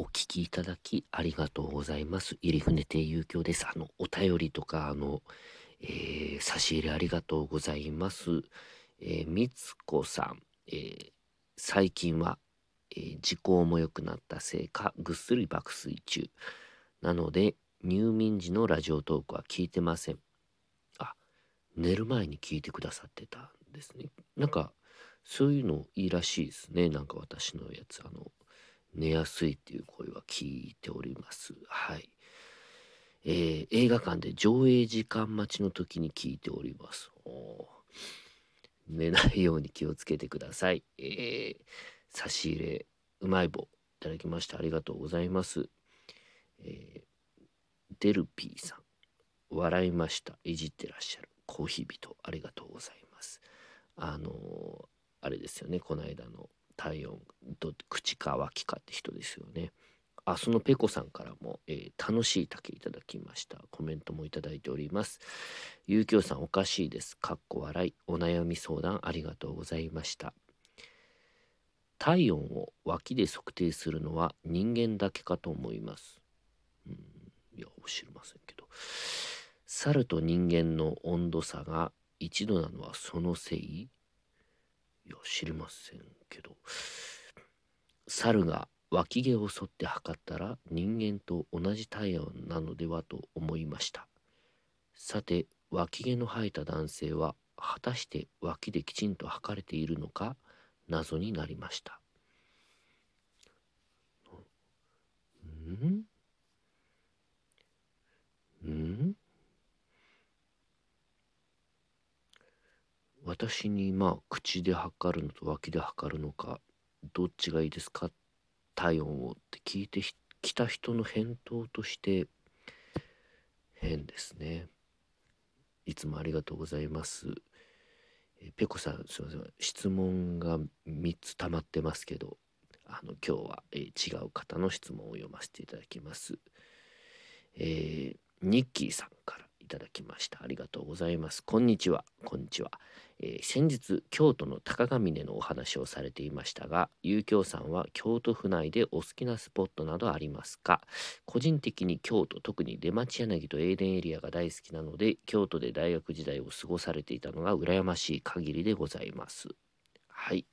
お聞きいただきありがとうございます。入船亭遊興です。あの、お便りとか、あの、えー、差し入れありがとうございます。えー、みつこさん、えー、最近は、えー、時効も良くなったせいか、ぐっすり爆睡中。なので、入眠時のラジオトークは聞いてません。あ、寝る前に聞いてくださってたんですね。なんか、そういうのいいらしいですね。なんか私のやつ、あの、寝やすいっていう声は聞いております。はい。えー、映画館で上映時間待ちの時に聞いております。寝ないように気をつけてください。えー、差し入れ、うまい棒いただきましてありがとうございます。えー、デルピーさん、笑いました。いじってらっしゃる。コーヒー人、ありがとうございます。あのー、あれですよね、この間の体温と口か脇かって人ですよね。あそのペコさんからも、えー、楽しい竹いただきました。コメントもいただいております。ゆうきょうさんおかしいです。かっこ笑い。お悩み相談ありがとうございました。体温を脇で測定するのは人間だけかと思います。うんいや知りませんけど。猿と人間の温度差が1度なのはそのせい？いや知りませんけど。猿が脇毛を剃って測ったら人間と同じ体温なのではと思いました。さて脇毛の生えた男性は果たして脇できちんと測れているのか謎になりました。ん？ん？私にまあ口で測るのと脇で測るのかどっちがいいですか？体温をって聞いてきた人の返答として変ですね。いつもありがとうございます。えペコさんすいません。質問が3つ溜まってますけどあの今日は、え違う方の質問を読ませていただきます。えー、ニッキーさんから。ただきました。ありがとうございます。こんにちは。こんにちは。えー、先日京都の高ヶ峰のお話をされていましたが遊興さんは京都府内でお好きなスポットなどありますか？個人的に京都特に出町柳と永田エリアが大好きなので京都で大学時代を過ごされていたのが羨ましい限りでございます。はい、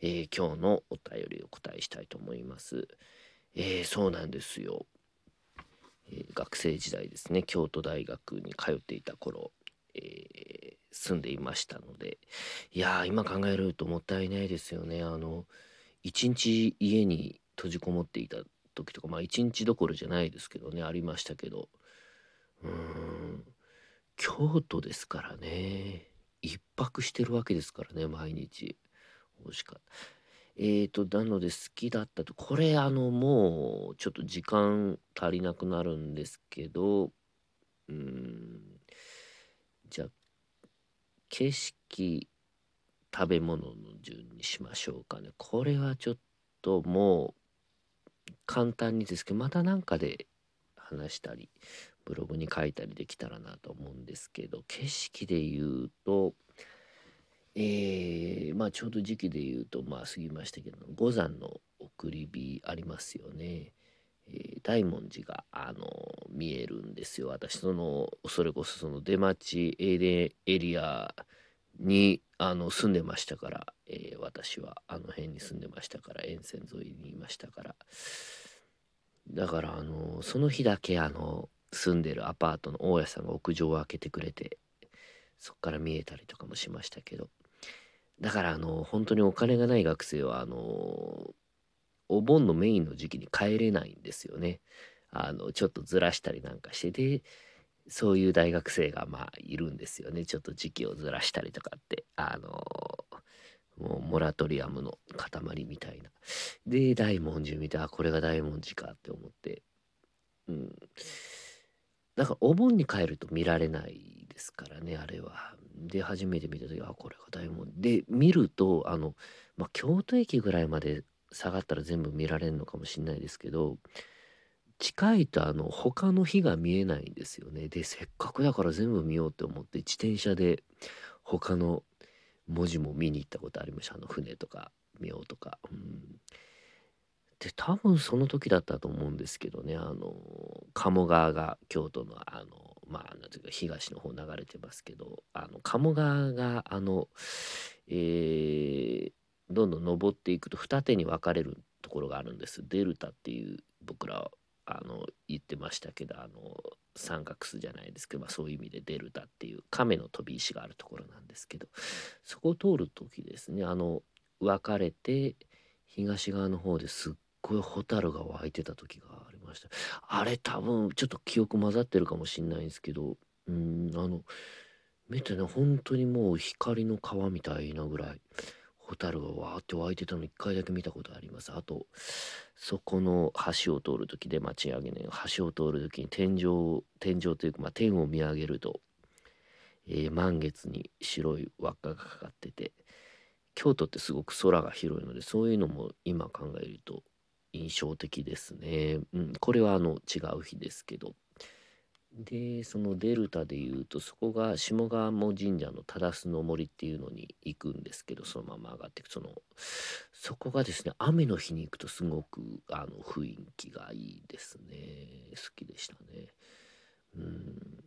えー、今日のお便りを答えしたいと思います、えー、そうなんですよ、え学生時代ですね。京都大学に通っていた頃、え住んでいましたので。いや今考えるともったいないですよね。あの一日家に閉じこもっていた時とかまあ一日どころじゃないですけどねありましたけど。うーん京都ですからね。一泊してるわけですからね毎日。美味しかった。えーとなので好きだったとこれあのもうちょっと時間足りなくなるんですけどうんじゃあ景色食べ物の順にしましょうかね。これはちょっともう簡単にですけどまた何かで話したりブログに書いたりできたらなと思うんですけど景色で言うとえー、まあちょうど時期で言うとまあ過ぎましたけど五山の送り火ありますよね。えー、大文字が、あの見えるんですよ。私そのそれこそその出町エレエリアにあの住んでましたから、えー、私はあの辺に住んでましたから沿線沿いにいましたから。だからあのその日だけあの住んでるアパートの大家さんが屋上を開けてくれてそっから見えたりとかもしましたけど。だからあの本当にお金がない学生はあのお盆のメインの時期に帰れないんですよね。あのちょっとずらしたりなんかしてでそういう大学生がまあいるんですよねちょっと時期をずらしたりとかってあのもうモラトリアムの塊みたいな。で大文字見てあこれが大文字かって思ってうんだからお盆に帰ると見られないですからねあれは。で初めて見た時あこれが大文字で見るとあの、まあ、京都駅ぐらいまで下がったら全部見られるのかもしれないですけど近いとあの他の日が見えないんですよね。でせっかくだから全部見ようって思って自転車で他の文字も見に行ったことありましたあの船とか見ようとか、うん、で多分その時だったと思うんですけどね。あの鴨川が京都のあのまあなんていうか東の方流れてますけどあの鴨川があのえー、どんどん登っていくと二手に分かれるところがあるんです。デルタっていう僕らあの言ってましたけどあの三角巣じゃないですけど、まあ、そういう意味でデルタっていう亀の飛び石があるところなんですけどそこを通る時ですねあの分かれて東側の方ですっごいホタルが湧いてた時がました。あれ多分ちょっと記憶混ざってるかもしんないんですけどうんあの見てね本当にもう光の川みたいなぐらいホタルがわーって湧いてたの一回だけ見たことあります。あとそこの橋を通る時で町上げね橋を通る時に天井天井というか、まあ、天を見上げると、えー、満月に白い輪っかがかかってて京都ってすごく空が広いのでそういうのも今考えると印象的ですね。うん、これはあの違う日ですけど。でそのデルタでいうとそこが下鴨神社の忠須の森っていうのに行くんですけどそのまま上がっていくそのそこがですね雨の日に行くとすごくあの雰囲気がいいですね好きでしたね。うん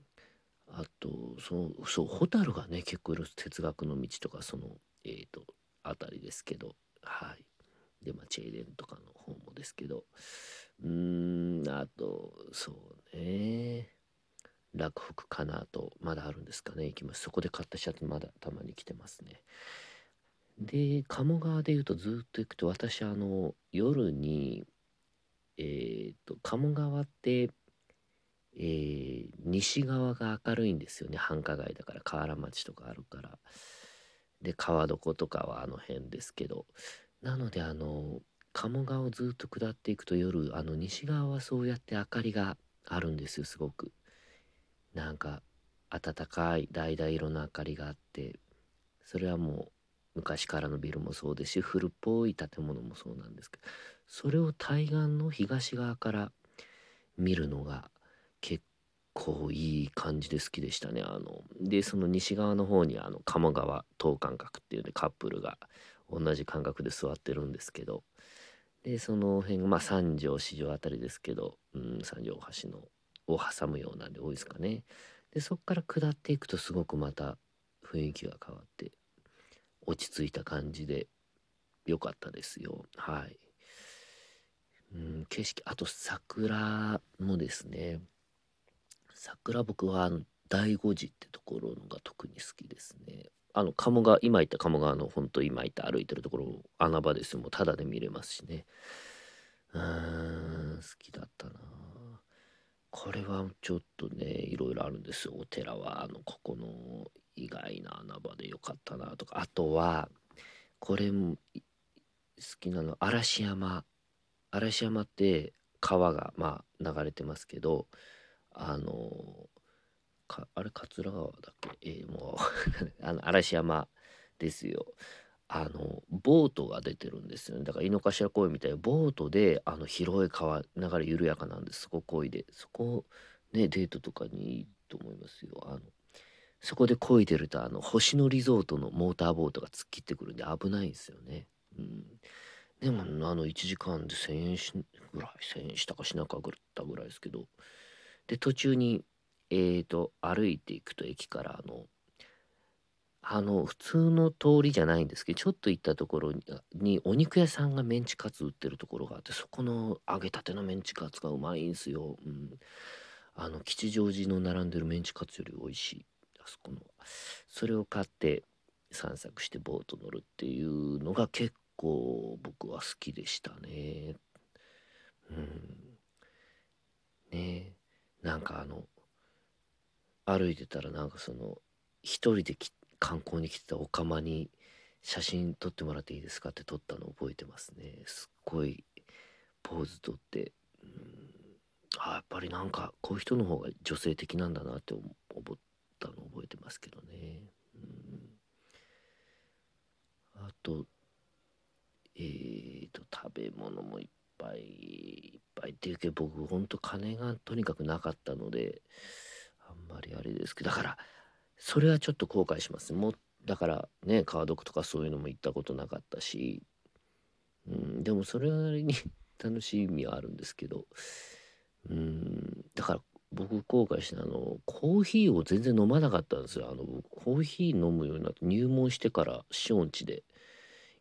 あとそうそう蛍がね結構いる哲学の道とかそのえっ、ー、とあたりですけどはいでまあチェーデンとかの方もですけど。うーんあとそうね。楽福かなとまだあるんですかね。行きます。そこで買ったシャツまだたまに着てますね。で鴨川でいうとずっと行くと私あの夜にえっ、と鴨川ってえー、西側が明るいんですよね。繁華街だから河原町とかあるから。で川床とかはあの辺ですけど。なのであの鴨川をずっと下っていくと夜あの西側はそうやって明かりがあるんですよすごく。なんか暖かい橙色の明かりがあってそれはもう昔からのビルもそうですし古っぽい建物もそうなんですけどそれを対岸の東側から見るのが結構いい感じで好きでしたねあの。でその西側の方にあの鴨川等間隔っていうねカップルが同じ感覚で座ってるんですけどでその辺がまあ三条四条あたりですけど、うん、三条大橋のを挟むようなんで多いですかね。でそこから下っていくとすごくまた雰囲気が変わって落ち着いた感じで良かったですよ。はい。うん、景色あと桜もですね桜僕はあの醍醐寺ってところのが特に好き。あの鴨川今言った鴨川の本当今言った歩いてるところ穴場ですよもうただで見れますしね。うーん好きだったな。これはちょっとねいろいろあるんですよ。お寺はあのここの意外な穴場でよかったなとか。あとはこれも好きなの嵐山。嵐山って川がまあ流れてますけどあのかあれ桂川だっけ？えー、もう あの嵐山ですよ。あのボートが出てるんですよね。だから井の頭公園みたいなボートであの広い川流れ緩やかなんです。そこ漕いで。そこねデートとかにいいと思いますよ。あのそこで漕いでるとあの星野リゾートのモーターボートが突っ切ってくるんで危ないんですよね。うん。でもあの1時間で1,000円しぐらい1,000円したかしなかったぐらいですけど。で途中にえーと歩いていくと駅からあのあの普通の通りじゃないんですけどちょっと行ったところにお肉屋さんがメンチカツ売ってるところがあってそこの揚げたてのメンチカツがうまいんすよ、うん、あの吉祥寺の並んでるメンチカツより美味しい。あそこのそれを買って散策してボート乗るっていうのが結構僕は好きでしたね。うん。ね。なんかあの歩いてたらなんかその一人で観光に来てたお釜に写真撮ってもらっていいですかって撮ったの覚えてますね。すっごいポーズ撮って。うん。あやっぱりなんかこういう人の方が女性的なんだなって思ったの覚えてますけどね。うん。あとえーと食べ物もいっぱいいっぱい。っていうけど僕ほんと金がとにかくなかったのであんまりあれですけどだからそれはちょっと後悔します。もだからね川読とかそういうのも行ったことなかったし、うん、でもそれなりに 楽しみはあるんですけどうんだから僕後悔したあのコーヒーを全然飲まなかったんですよ。あのコーヒー飲むようになって入門してからシオンチで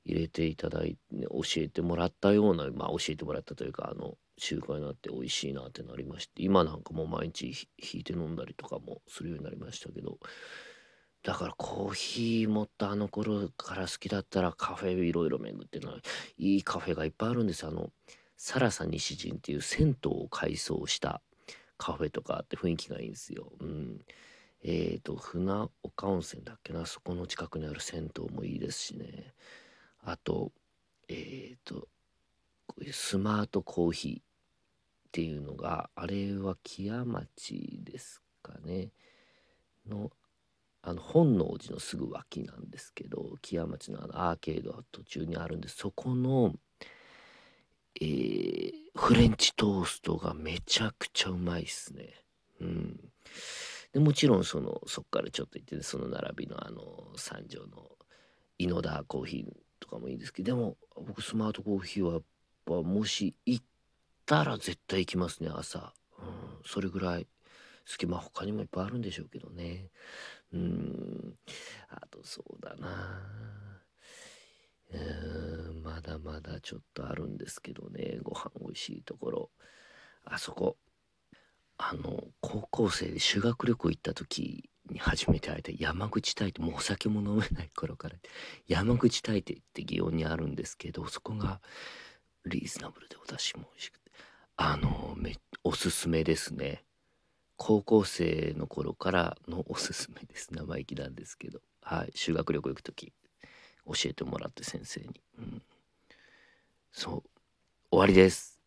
入れていただいて、ね、教えてもらったようなまあ教えてもらったというかあの習慣になって美味しいなってなりまして今なんかもう毎日引いて飲んだりとかもするようになりましたけどだからコーヒーもっとあの頃から好きだったらカフェいろいろ巡ってのはいいカフェがいっぱいあるんですあのサラサ西陣っていう銭湯を改装したカフェとかあって雰囲気がいいんですよ。うん。えっ、ー、と、船岡温泉だっけな、そこの近くにある銭湯もいいですしね。あと、えっ、ー、と、こういうスマートコーヒーっていうのが、あれは木屋町ですかね。の、あの本能寺のすぐ脇なんですけど木屋町のあのアーケードは途中にあるんでそこのえー、フレンチトーストがめちゃくちゃうまいっすね。うん。でもちろんそのそっからちょっと行って、その並びのあの三条の井の田コーヒーとかもいいんですけどでも僕スマートコーヒーはやっぱもし行ったら絶対行きますね朝、うん、それぐらい好きまあ他にもいっぱいあるんでしょうけどね。うんあとそうだな。うんまだまだちょっとあるんですけどねご飯美味しいところ。あそこあの高校生で修学旅行行った時に初めて会えた山口大帝もうお酒も飲めない頃から山口大帝って祇園にあるんですけどそこがリーズナブルでお出汁も美味しくて。あのめおすすめですね。高校生の頃からのおすすめです。生意気なんですけど。はい。修学旅行行く時教えてもらって先生に、うん、そう。終わりです。